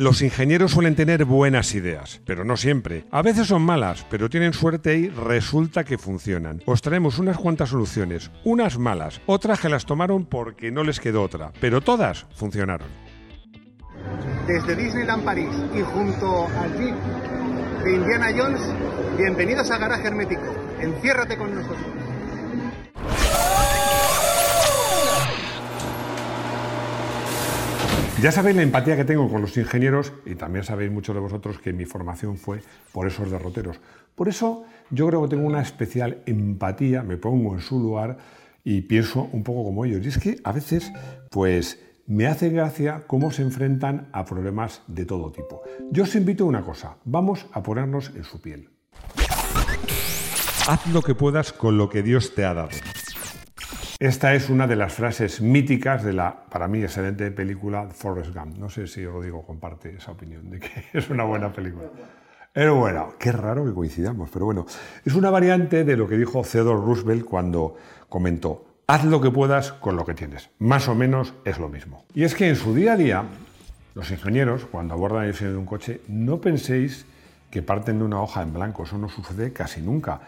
Los ingenieros suelen tener buenas ideas, pero no siempre. A veces son malas, pero tienen suerte y resulta que funcionan. Os traemos unas cuantas soluciones, unas malas, otras que las tomaron porque no les quedó otra, pero todas funcionaron. Desde Disneyland París y junto al Jeep de Indiana Jones, bienvenidos a Garaje Hermético. Enciérrate con nosotros. Ya sabéis la empatía que tengo con los ingenieros y también sabéis muchos de vosotros que mi formación fue por esos derroteros. Por eso yo creo que tengo una especial empatía, me pongo en su lugar y pienso un poco como ellos. Y es que a veces, pues, me hace gracia cómo se enfrentan a problemas de todo tipo. Yo os invito a una cosa, vamos a ponernos en su piel. Haz lo que puedas con lo que Dios te ha dado. Esta es una de las frases míticas de la, para mí, excelente película Forrest Gump. No sé si Rodrigo comparte esa opinión de que es una buena película. Pero bueno, qué raro que coincidamos, pero bueno, es una variante de lo que dijo Theodore Roosevelt cuando comentó, haz lo que puedas con lo que tienes. Más o menos es lo mismo. Y es que en su día a día, los ingenieros, cuando abordan el diseño de un coche, no penséis que parten de una hoja en blanco, eso no sucede casi nunca.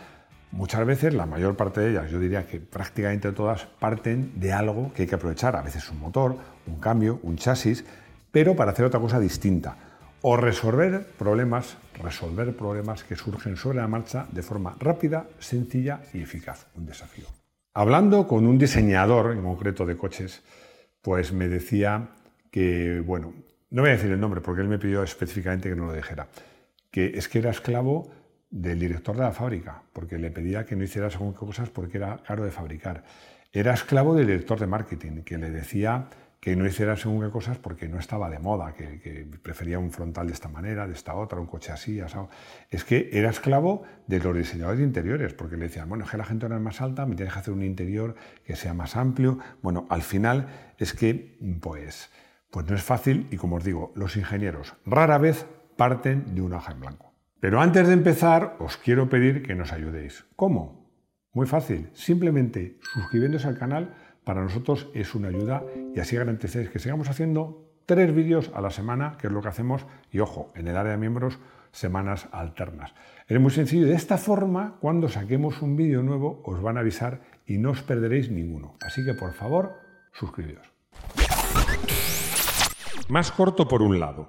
Muchas veces, la mayor parte de ellas, yo diría que prácticamente todas, parten de algo que hay que aprovechar. A veces un motor, un cambio, un chasis, pero para hacer otra cosa distinta. O resolver problemas, resolver problemas que surgen sobre la marcha de forma rápida, sencilla y eficaz. Un desafío. Hablando con un diseñador en concreto de coches, pues me decía que, bueno, no voy a decir el nombre porque él me pidió específicamente que no lo dijera, que es que era esclavo del director de la fábrica, porque le pedía que no hiciera según qué cosas porque era caro de fabricar. Era esclavo del director de marketing, que le decía que no hiciera según qué cosas porque no estaba de moda, que, prefería un frontal de esta manera, de esta otra, un coche así, asado. Es que era esclavo de los diseñadores de interiores, porque le decían, bueno, es que la gente ahora es más alta, me tienes que hacer un interior que sea más amplio. Bueno, al final es que, pues, pues no es fácil y como os digo, los ingenieros rara vez parten de una hoja en blanco. Pero antes de empezar, os quiero pedir que nos ayudéis. ¿Cómo? Muy fácil, simplemente suscribiéndose al canal para nosotros es una ayuda y así garantizéis que sigamos haciendo tres vídeos a la semana, que es lo que hacemos, y ojo, en el área de miembros, semanas alternas. Es muy sencillo, de esta forma, cuando saquemos un vídeo nuevo, os van a avisar y no os perderéis ninguno. Así que por favor, suscribíos. Más corto por un lado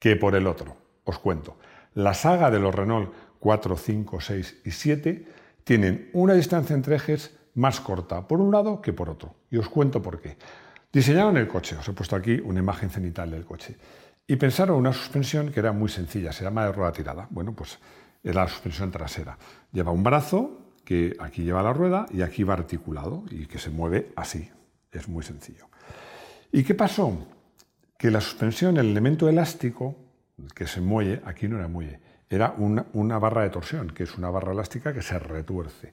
que por el otro. Os cuento. La saga de los Renault 4, 5, 6 y 7 tienen una distancia entre ejes más corta por un lado que por otro. Y os cuento por qué. Diseñaron el coche, os he puesto aquí una imagen cenital del coche, y pensaron una suspensión que era muy sencilla, se llama de rueda tirada. Bueno, pues es la suspensión trasera. Lleva un brazo que aquí lleva la rueda y aquí va articulado y que se mueve así. Es muy sencillo. ¿Y qué pasó? Que la suspensión, el elemento elástico, que se muelle, aquí no era muelle, era una, barra de torsión, que es una barra elástica que se retuerce.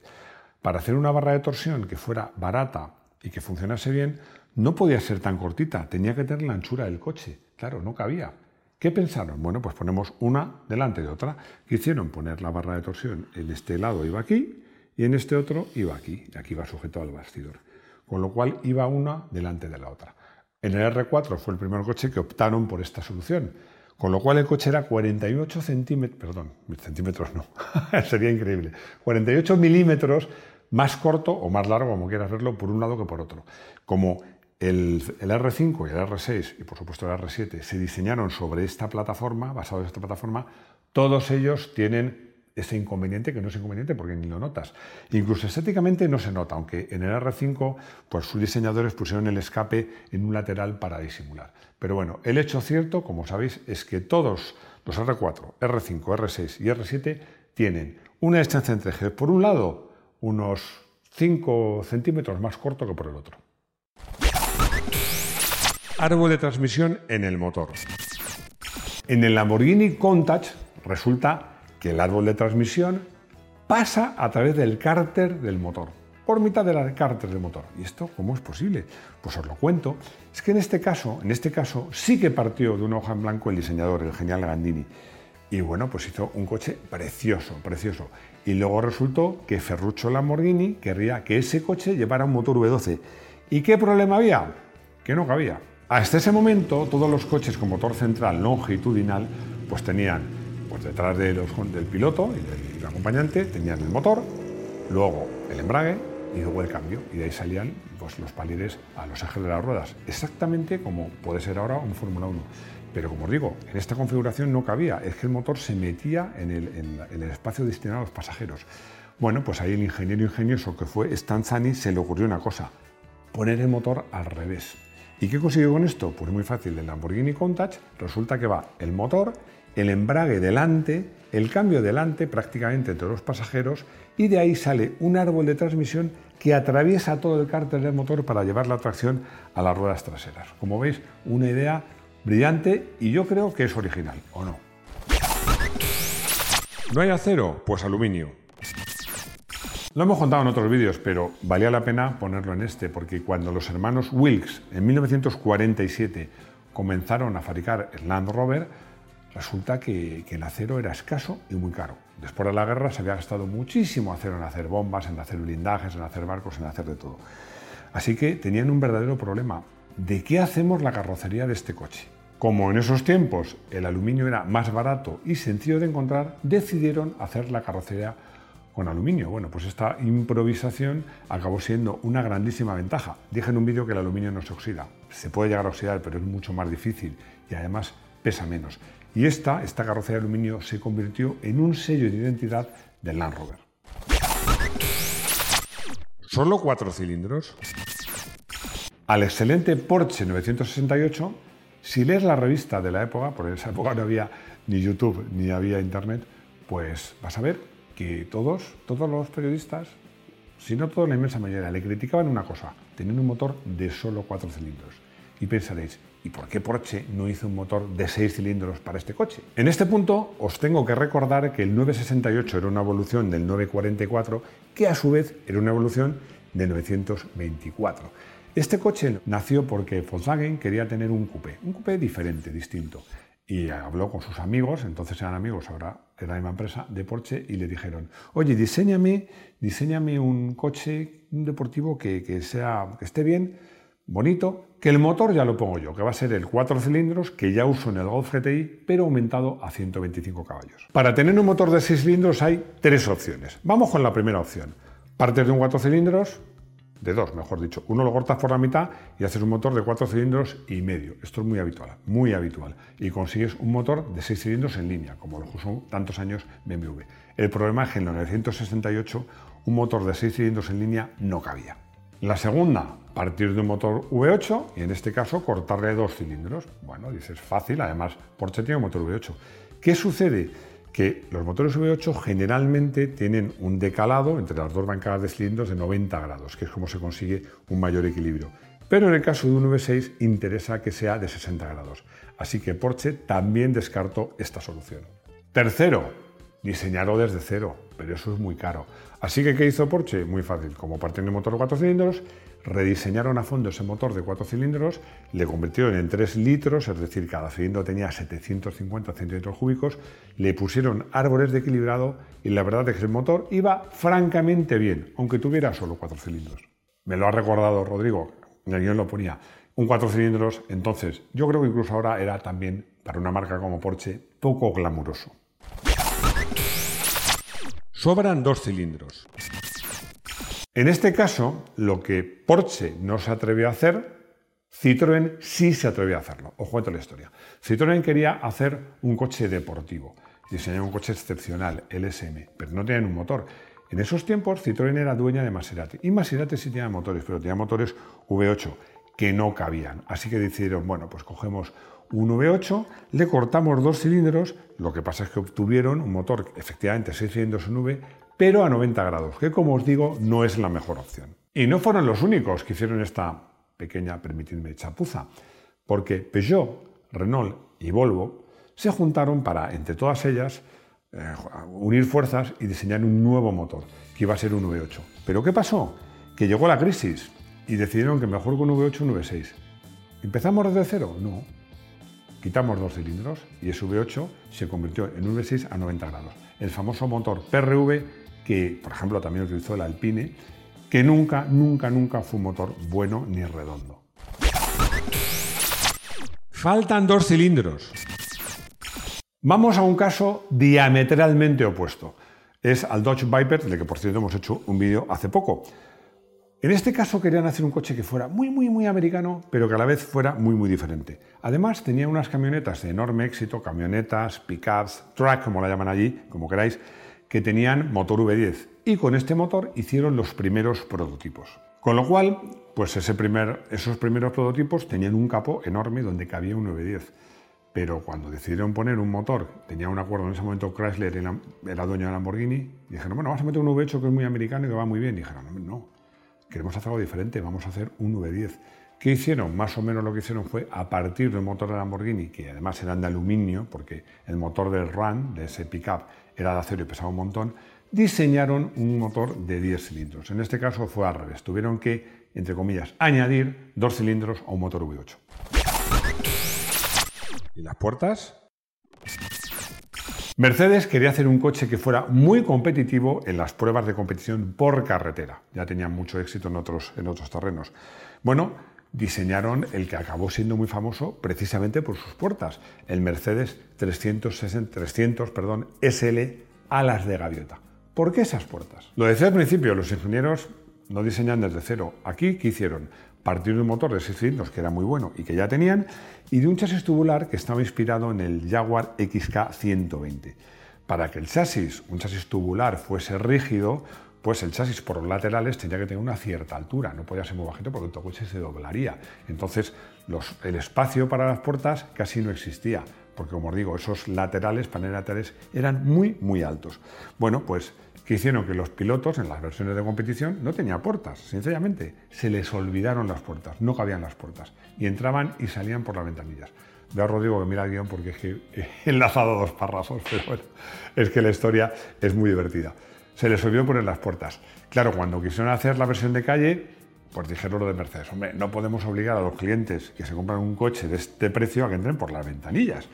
Para hacer una barra de torsión que fuera barata y que funcionase bien, no podía ser tan cortita, tenía que tener la anchura del coche. Claro, no cabía. ¿Qué pensaron? Bueno, pues ponemos una delante de otra. ¿Qué hicieron? Poner la barra de torsión en este lado iba aquí y en este otro iba aquí. Y aquí va sujeto al bastidor. Con lo cual iba una delante de la otra. En el R4 fue el primer coche que optaron por esta solución con lo cual el coche era 48 centímetros, perdón, centímetros no, sería increíble, 48 milímetros más corto o más largo, como quieras verlo, por un lado que por otro. Como el, el, R5 y el R6 y por supuesto el R7 se diseñaron sobre esta plataforma, basados en esta plataforma, todos ellos tienen ese inconveniente que no es inconveniente porque ni lo notas. Incluso estéticamente no se nota, aunque en el R5 pues sus diseñadores pusieron el escape en un lateral para disimular. Pero bueno, el hecho cierto, como sabéis, es que todos los R4, R5, R6 y R7 tienen una distancia entre ejes, por un lado, unos 5 centímetros más corto que por el otro. árbol de transmisión en el motor. En el Lamborghini Countach resulta que el árbol de transmisión pasa a través del cárter del motor, por mitad del cárter del motor. ¿Y esto cómo es posible? Pues os lo cuento. Es que en este caso, en este caso sí que partió de una hoja en blanco el diseñador, el genial Gandini. Y bueno, pues hizo un coche precioso, precioso. Y luego resultó que Ferruccio Lamborghini querría que ese coche llevara un motor V12. ¿Y qué problema había? Que no cabía. Hasta ese momento, todos los coches con motor central longitudinal, pues tenían, pues detrás de los, del piloto y del acompañante, tenían el motor, luego el embrague y luego el cambio. Y de ahí salían pues, los palires a los ejes de las ruedas, exactamente como puede ser ahora un Fórmula 1. Pero como os digo, en esta configuración no cabía, es que el motor se metía en el, espacio destinado a los pasajeros. Bueno, pues ahí el ingeniero ingenioso que fue Stanzani se le ocurrió una cosa, poner el motor al revés. ¿Y qué consiguió con esto? Pues muy fácil, del Lamborghini Countach resulta que va el motor, el embrague delante, el cambio delante prácticamente entre los pasajeros y de ahí sale un árbol de transmisión que atraviesa todo el cárter del motor para llevar la tracción a las ruedas traseras. Como veis, una idea brillante y yo creo que es original, ¿o no? ¿No hay acero? Pues aluminio. Lo hemos contado en otros vídeos, pero valía la pena ponerlo en este, porque cuando los hermanos Wilkes en 1947 comenzaron a fabricar el Land Rover, resulta que, el acero era escaso y muy caro. Después de la guerra se había gastado muchísimo acero en hacer bombas, en hacer blindajes, en hacer barcos, en hacer de todo. Así que tenían un verdadero problema. ¿De qué hacemos la carrocería de este coche? Como en esos tiempos el aluminio era más barato y sencillo de encontrar, decidieron hacer la carrocería con aluminio. Bueno, pues esta improvisación acabó siendo una grandísima ventaja. Dije en un vídeo que el aluminio no se oxida. Se puede llegar a oxidar, pero es mucho más difícil y además pesa menos. Y esta, esta carrocería de aluminio se convirtió en un sello de identidad del Land Rover. Solo cuatro cilindros. Al excelente Porsche 968 si lees la revista de la época, porque en esa época no había ni YouTube ni había Internet, pues vas a ver que todos, todos los periodistas, si no toda la inmensa mayoría, le criticaban una cosa, tenían un motor de solo cuatro cilindros. Y pensaréis, ¿y por qué Porsche no hizo un motor de seis cilindros para este coche? En este punto os tengo que recordar que el 968 era una evolución del 944, que a su vez era una evolución del 924. Este coche nació porque Volkswagen quería tener un coupé, un coupé diferente, distinto. Y habló con sus amigos, entonces eran amigos, ahora era la misma empresa, de Porsche, y le dijeron, oye, diseñame, diseñame un coche, un deportivo que, sea, que esté bien, bonito, que el motor ya lo pongo yo, que va a ser el 4 cilindros que ya uso en el Golf GTI, pero aumentado a 125 caballos. Para tener un motor de 6 cilindros hay tres opciones. Vamos con la primera opción. Partes de un 4 cilindros, de dos, mejor dicho. Uno lo cortas por la mitad y haces un motor de cuatro cilindros y medio. Esto es muy habitual, muy habitual. Y consigues un motor de seis cilindros en línea, como lo usó tantos años BMW. El problema es que en el 968 un motor de seis cilindros en línea no cabía. La segunda, partir de un motor V8 y en este caso cortarle dos cilindros. Bueno, dices fácil, además Porsche tiene un motor V8. ¿Qué sucede? que los motores V8 generalmente tienen un decalado entre las dos bancadas de cilindros de 90 grados, que es como se consigue un mayor equilibrio. Pero en el caso de un V6 interesa que sea de 60 grados. Así que Porsche también descartó esta solución. Tercero, diseñarlo desde cero, pero eso es muy caro. Así que, ¿qué hizo Porsche? Muy fácil. Como parte de un motor de 4 cilindros, rediseñaron a fondo ese motor de 4 cilindros, le convirtieron en 3 litros, es decir, cada cilindro tenía 750 centímetros cúbicos, le pusieron árboles de equilibrado y la verdad es que el motor iba francamente bien, aunque tuviera solo 4 cilindros. Me lo ha recordado Rodrigo, el guion lo ponía, un 4 cilindros, entonces yo creo que incluso ahora era también, para una marca como Porsche, poco glamuroso. Sobran dos cilindros. En este caso, lo que Porsche no se atrevió a hacer, Citroën sí se atrevió a hacerlo. Os cuento la historia. Citroën quería hacer un coche deportivo, diseñar un coche excepcional, el SM, pero no tenían un motor. En esos tiempos Citroën era dueña de Maserati y Maserati sí tenía motores, pero tenía motores V8 que no cabían. Así que decidieron, bueno, pues cogemos un V8, le cortamos dos cilindros, lo que pasa es que obtuvieron un motor, efectivamente, 6 cilindros en V, pero a 90 grados, que como os digo no es la mejor opción. Y no fueron los únicos que hicieron esta pequeña, permitidme, chapuza, porque Peugeot, Renault y Volvo se juntaron para, entre todas ellas, eh, unir fuerzas y diseñar un nuevo motor, que iba a ser un V8. ¿Pero qué pasó? Que llegó la crisis y decidieron que mejor con V8 un V6. ¿Empezamos desde cero? No. Quitamos dos cilindros y ese V8 se convirtió en un V6 a 90 grados. El famoso motor PRV que, por ejemplo, también utilizó el Alpine, que nunca, nunca, nunca fue un motor bueno ni redondo. Faltan dos cilindros. Vamos a un caso diametralmente opuesto. Es al Dodge Viper, del que por cierto hemos hecho un vídeo hace poco. En este caso querían hacer un coche que fuera muy, muy, muy americano, pero que a la vez fuera muy, muy diferente. Además, tenía unas camionetas de enorme éxito, camionetas, pickups, truck, como la llaman allí, como queráis, que tenían motor V10. Y con este motor hicieron los primeros prototipos. Con lo cual, pues ese primer, esos primeros prototipos tenían un capó enorme donde cabía un V10 pero cuando decidieron poner un motor, tenía un acuerdo en ese momento Chrysler, era dueño de Lamborghini, dijeron, bueno, vamos a meter un V8 que es muy americano y que va muy bien. Y dijeron, no, queremos hacer algo diferente, vamos a hacer un V10. ¿Qué hicieron? Más o menos lo que hicieron fue, a partir del motor de Lamborghini, que además eran de aluminio, porque el motor del Run, de ese pickup, era de acero y pesaba un montón, diseñaron un motor de 10 cilindros. En este caso fue al revés. Tuvieron que, entre comillas, añadir dos cilindros a un motor V8. ¿Y las puertas? Mercedes quería hacer un coche que fuera muy competitivo en las pruebas de competición por carretera. Ya tenían mucho éxito en otros, en otros terrenos. Bueno, diseñaron el que acabó siendo muy famoso precisamente por sus puertas, el Mercedes 360, 300 perdón, SL alas de gaviota. ¿Por qué esas puertas? Lo decía al principio, los ingenieros no diseñan desde cero. Aquí, ¿qué hicieron? Partir de un motor de 6 cilindros que era muy bueno y que ya tenían, y de un chasis tubular que estaba inspirado en el Jaguar XK 120. Para que el chasis, un chasis tubular, fuese rígido, pues el chasis por los laterales tenía que tener una cierta altura, no podía ser muy bajito porque el coche se doblaría. Entonces, el espacio para las puertas casi no existía, porque como os digo, esos laterales, paneles laterales, eran muy, muy altos. Bueno, pues que hicieron que los pilotos en las versiones de competición no tenían puertas, sencillamente se les olvidaron las puertas, no cabían las puertas y entraban y salían por las ventanillas. Veo a Rodrigo que mira el guion porque es que he enlazado dos párrafos, pero bueno, es que la historia es muy divertida. Se les olvidó poner las puertas. Claro, cuando quisieron hacer la versión de calle, pues dijeron lo de Mercedes, hombre, no podemos obligar a los clientes que se compran un coche de este precio a que entren por las ventanillas.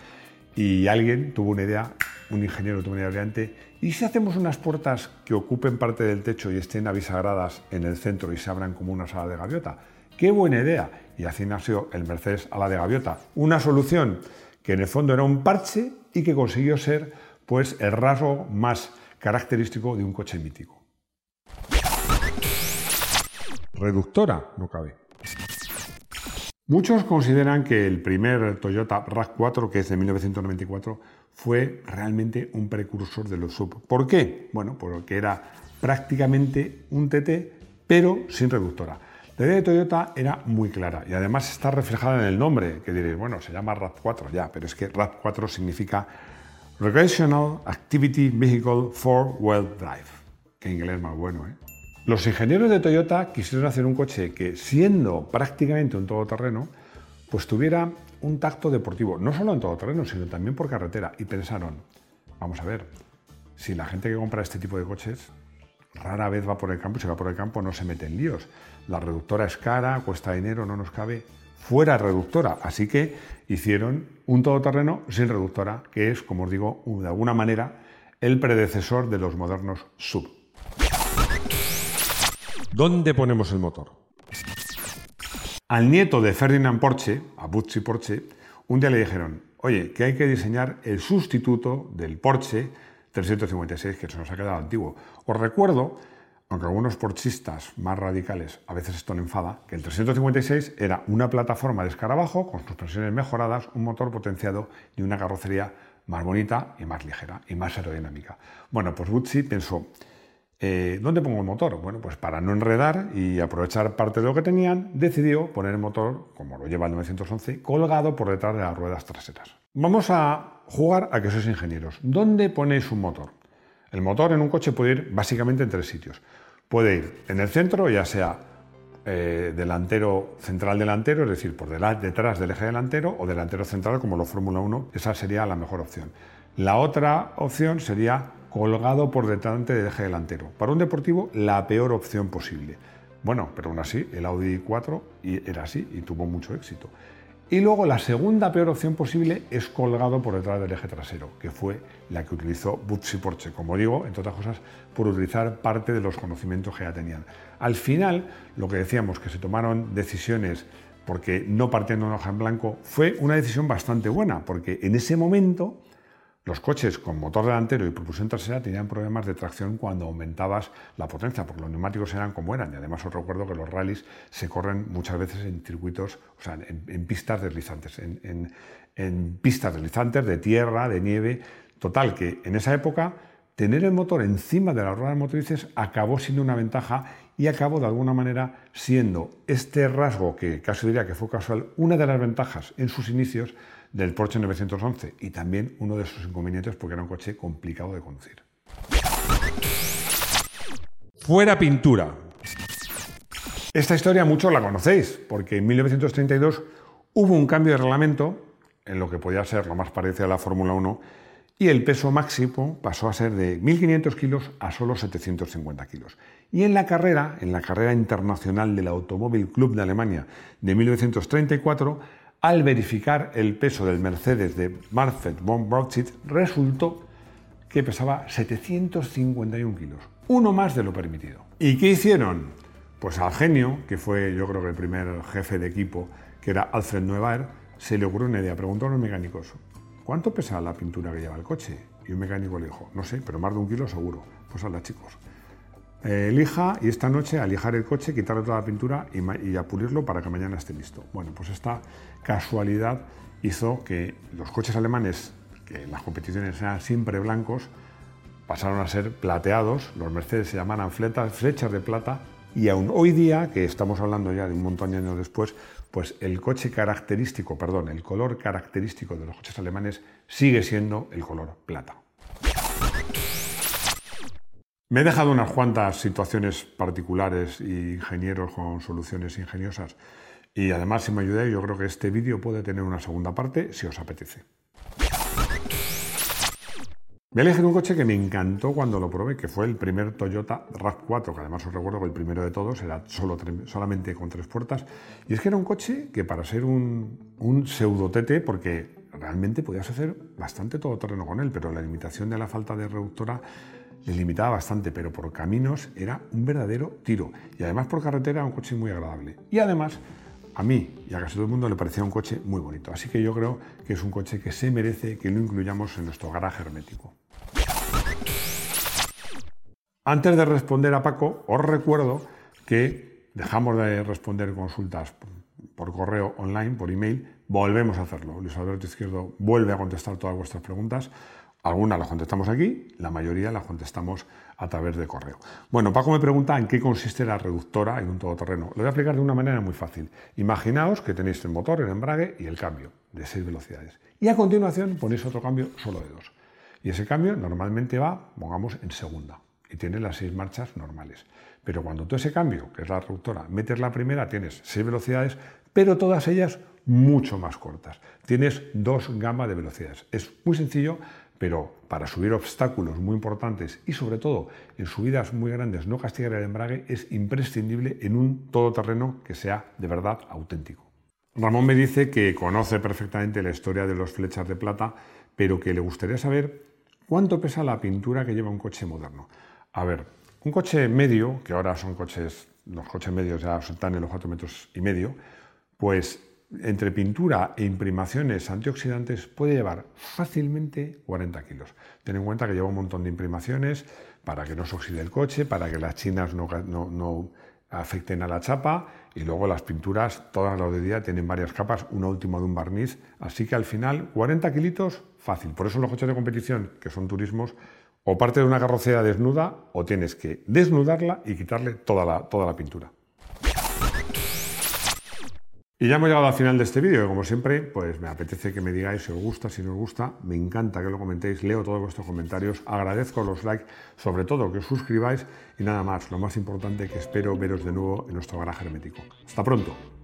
Y alguien tuvo una idea, un ingeniero tuvo una idea brillante, ¿y si hacemos unas puertas que ocupen parte del techo y estén avisagradas en el centro y se abran como una sala de gaviota? ¡Qué buena idea! Y así nació el Mercedes a la de gaviota. Una solución que en el fondo era un parche y que consiguió ser pues el rasgo más característico de un coche mítico. Reductora, no cabe. Muchos consideran que el primer Toyota RAV4, que es de 1994, fue realmente un precursor de los sub. ¿Por qué? Bueno, porque era prácticamente un TT, pero sin reductora. La idea de Toyota era muy clara y además está reflejada en el nombre, que diréis, bueno, se llama RAV4 ya, pero es que RAV4 significa Recreational Activity Vehicle for Wheel Drive, que inglés más bueno, ¿eh? Los ingenieros de Toyota quisieron hacer un coche que, siendo prácticamente un todoterreno, pues tuviera un tacto deportivo, no solo en todoterreno, sino también por carretera. Y pensaron, vamos a ver, si la gente que compra este tipo de coches rara vez va por el campo, si va por el campo no se mete en líos. La reductora es cara, cuesta dinero, no nos cabe. Fuera reductora. Así que hicieron un todoterreno sin reductora, que es, como os digo, de alguna manera, el predecesor de los modernos sub. ¿Dónde ponemos el motor? Al nieto de Ferdinand Porsche, a Butzi Porsche, un día le dijeron, oye, que hay que diseñar el sustituto del Porsche 356, que se nos ha quedado antiguo. Os recuerdo, aunque algunos porchistas más radicales a veces esto no enfada, que el 356 era una plataforma de escarabajo con suspensiones mejoradas, un motor potenciado y una carrocería más bonita y más ligera y más aerodinámica. Bueno, pues Butzi pensó, eh, ¿Dónde pongo el motor? Bueno, pues para no enredar y aprovechar parte de lo que tenían, decidió poner el motor, como lo lleva el 911, colgado por detrás de las ruedas traseras. Vamos a jugar a que sois ingenieros. ¿Dónde ponéis un motor? El motor en un coche puede ir básicamente en tres sitios. Puede ir en el centro, ya sea eh, delantero, central delantero, es decir, por detrás del eje delantero o delantero central como los Fórmula 1, esa sería la mejor opción. La otra opción sería colgado por detrás del eje delantero. Para un deportivo, la peor opción posible. Bueno, pero aún así, el Audi 4 era así y tuvo mucho éxito. Y luego la segunda peor opción posible es colgado por detrás del eje trasero, que fue la que utilizó Butch y Porsche, como digo, entre otras cosas, por utilizar parte de los conocimientos que ya tenían. Al final, lo que decíamos, que se tomaron decisiones porque no partiendo una hoja en blanco, fue una decisión bastante buena, porque en ese momento los coches con motor delantero y propulsión trasera tenían problemas de tracción cuando aumentabas la potencia, porque los neumáticos eran como eran. Y además os recuerdo que los rallies se corren muchas veces en circuitos, o sea, en, pistas deslizantes, en, en pistas deslizantes de tierra, de nieve. Total, que en esa época tener el motor encima de las ruedas motrices acabó siendo una ventaja y acabó de alguna manera siendo este rasgo, que casi diría que fue casual, una de las ventajas en sus inicios del Porsche 911 y también uno de sus inconvenientes porque era un coche complicado de conducir. Fuera pintura. Esta historia muchos la conocéis porque en 1932 hubo un cambio de reglamento en lo que podía ser lo más parecido a la Fórmula 1 y el peso máximo pasó a ser de 1.500 kilos a solo 750 kilos. Y en la carrera, en la carrera internacional del Automóvil Club de Alemania de 1934, al verificar el peso del Mercedes de Manfred von Brauchit, resultó que pesaba 751 kilos, uno más de lo permitido. ¿Y qué hicieron? Pues al genio, que fue yo creo que el primer jefe de equipo, que era Alfred Neuer, se le ocurrió una idea, preguntó a los mecánicos, ¿cuánto pesa la pintura que lleva el coche? Y un mecánico le dijo, no sé, pero más de un kilo seguro. Pues anda chicos, eh, elija y esta noche a lijar el coche, quitarle toda la pintura y, a pulirlo para que mañana esté listo. Bueno, pues esta casualidad hizo que los coches alemanes, que en las competiciones eran siempre blancos, pasaron a ser plateados, los Mercedes se llamaban flechas de plata y aún hoy día, que estamos hablando ya de un montón de años después, pues el coche característico, perdón, el color característico de los coches alemanes sigue siendo el color plata. Me he dejado unas cuantas situaciones particulares y ingenieros con soluciones ingeniosas y además si me ayudáis yo creo que este vídeo puede tener una segunda parte si os apetece. Voy a elegir un coche que me encantó cuando lo probé, que fue el primer Toyota RAV4, que además os recuerdo que el primero de todos era solo, solamente con tres puertas. Y es que era un coche que para ser un, un pseudo TT, porque realmente podías hacer bastante todoterreno con él, pero la limitación de la falta de reductora les limitaba bastante, pero por caminos era un verdadero tiro. Y además por carretera un coche muy agradable. Y además a mí y a casi todo el mundo le parecía un coche muy bonito. Así que yo creo que es un coche que se merece que lo incluyamos en nuestro garaje hermético. Antes de responder a Paco, os recuerdo que dejamos de responder consultas por correo online, por email, volvemos a hacerlo. Luis Alberto Izquierdo vuelve a contestar todas vuestras preguntas. Algunas las contestamos aquí, la mayoría las contestamos a través de correo. Bueno, Paco me pregunta en qué consiste la reductora en un todoterreno. Lo voy a explicar de una manera muy fácil. Imaginaos que tenéis el motor, el embrague y el cambio de seis velocidades. Y a continuación ponéis otro cambio solo de dos. Y ese cambio normalmente va, pongamos, en segunda. Y tiene las seis marchas normales. Pero cuando tú ese cambio, que es la reductora, metes la primera, tienes seis velocidades, pero todas ellas mucho más cortas. Tienes dos gamas de velocidades. Es muy sencillo, pero para subir obstáculos muy importantes y sobre todo en subidas muy grandes no castigar el embrague es imprescindible en un todoterreno que sea de verdad auténtico. Ramón me dice que conoce perfectamente la historia de los flechas de plata, pero que le gustaría saber cuánto pesa la pintura que lleva un coche moderno. A ver, un coche medio, que ahora son coches, los coches medios ya están en los 4 metros y medio, pues entre pintura e imprimaciones antioxidantes puede llevar fácilmente 40 kilos. Ten en cuenta que lleva un montón de imprimaciones para que no se oxide el coche, para que las chinas no, afecten a la chapa y luego las pinturas, todas las de día, tienen varias capas, una última de un barniz, así que al final 40 kilitos fácil. Por eso los coches de competición, que son turismos, o parte de una carrocería desnuda o tienes que desnudarla y quitarle toda la, toda la pintura. Y ya hemos llegado al final de este vídeo, como siempre, pues me apetece que me digáis si os gusta, si no os gusta, me encanta que lo comentéis, leo todos vuestros comentarios, agradezco los likes, sobre todo que os suscribáis y nada más, lo más importante que espero veros de nuevo en nuestro garaje hermético. Hasta pronto.